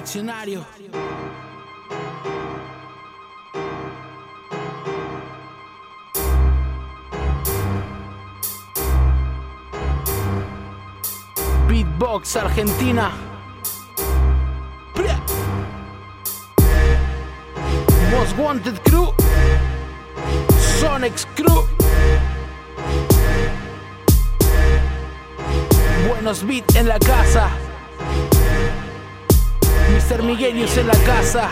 Diccionario. Beatbox Argentina. Most Wanted Crew. Sonex Crew. Buenos beats en la casa. Mr. Miguelius en la casa.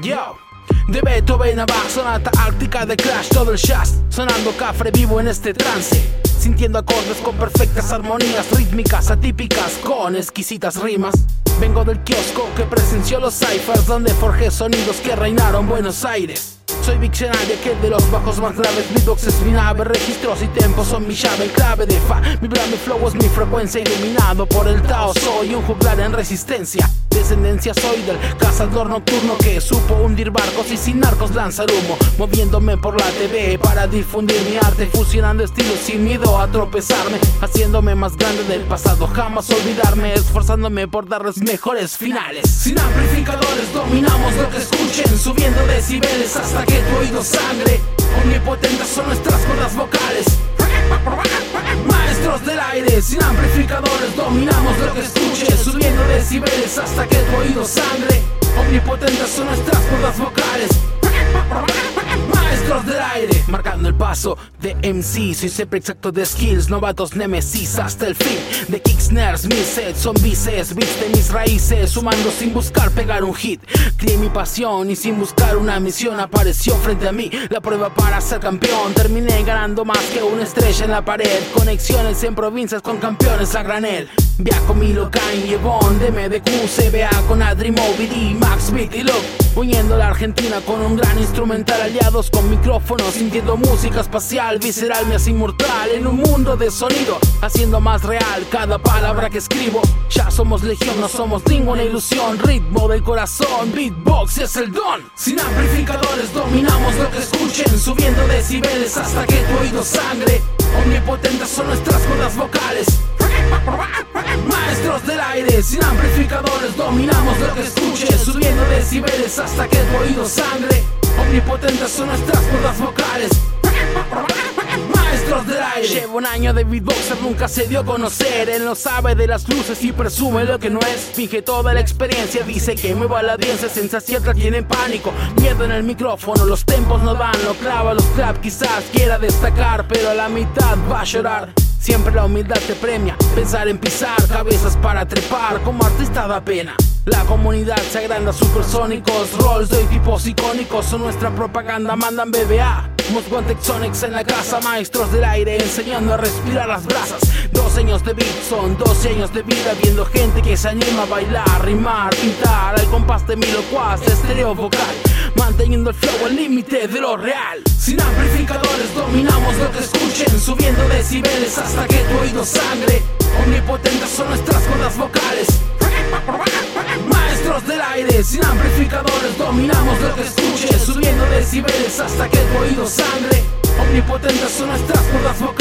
Yo. De Beethoven a Bach, sonata ártica de Crash, todo el jazz Sonando cafre vivo en este trance Sintiendo acordes con perfectas armonías rítmicas atípicas con exquisitas rimas Vengo del kiosco que presenció los ciphers donde forjé sonidos que reinaron Buenos Aires soy diccionario que de los bajos más graves. Beatbox es mi nave, registros y tempos son mi llave en clave de fa. Mi brand, mi flow es mi frecuencia iluminado por el Tao. Soy un juglar en resistencia Descendencia soy del cazador nocturno que supo hundir barcos y sin narcos lanzar humo Moviéndome por la TV para difundir mi arte Fusionando estilos sin miedo a tropezarme Haciéndome más grande del pasado, jamás olvidarme Esforzándome por darles mejores finales Sin amplificadores dominamos lo que escuchen Subiendo decibeles hasta que tu oído sangre. Omnipotentes son nuestras cuerdas vocales. Maestros del aire, sin amplificadores, dominamos lo que escuches, hasta que tu oído sangre. Omnipotentes son nuestras cuerdas vocales. Maestros del aire Marcando el paso de MC Soy siempre exacto de skills Novatos nemesis hasta el fin De kicks, mis sets Son bices, viste mis raíces Sumando sin buscar pegar un hit. Crié mi pasión y sin buscar una misión Apareció frente a mí la prueba para ser campeón. Terminé ganando más que una estrella en la pared. Conexiones en provincias con campeones a granel Viajo Milo, Kanye, Bond, MDQ, CBA con Adri, Moby Max Beat y Look. Uniendo la Argentina con un gran instrumental aliados con micrófonos Sintiendo música espacial, visceral me hace inmortal En un mundo de sonido, haciendo más real cada palabra que escribo. Ya somos legión, no somos ninguna ilusión Ritmo del corazón, beatbox es el don. Sin amplificadores dominamos lo que escuchen Subiendo decibeles hasta que tu oído sangre. Omnipotentes son nuestras cuerdas vocales Maestros del aire, sin amplificadores dominamos lo que escuches Subiendo decibeles hasta que tu oído sangre. Omnipotentes son nuestras cuerdas vocales. Maestros del aire. Llevo un año de beatboxer, nunca se dio a conocer. Él no sabe de las luces y presume lo que no es. Finge toda la experiencia, dice que me va la audiencia Sensación tiene pánico, miedo en el micrófono Los tempos no van, lo clava los clap Quizás quiera destacar, pero a la mitad va a llorar Siempre la humildad te premia, pensar en pisar cabezas para trepar, como artista da pena. La comunidad se agranda supersónicos, rolls de tipos icónicos son nuestra propaganda, mandan BBA. Most Sonics en la casa, maestros del aire enseñando a respirar las brasas. Dos años de beat son 12 años de vida, viendo gente que se anima a bailar, rimar, pintar al compás de mi locuaz, estereo vocal, manteniendo el flow al límite de lo real. Sin amplificadores dominamos lo que subiendo decibeles hasta que tu oído sangre. Omnipotentes son nuestras cuerdas vocales. Maestros del aire, sin amplificadores dominamos lo que escuches Subiendo decibeles hasta que tu oído sangre Omnipotentes son nuestras cuerdas vocales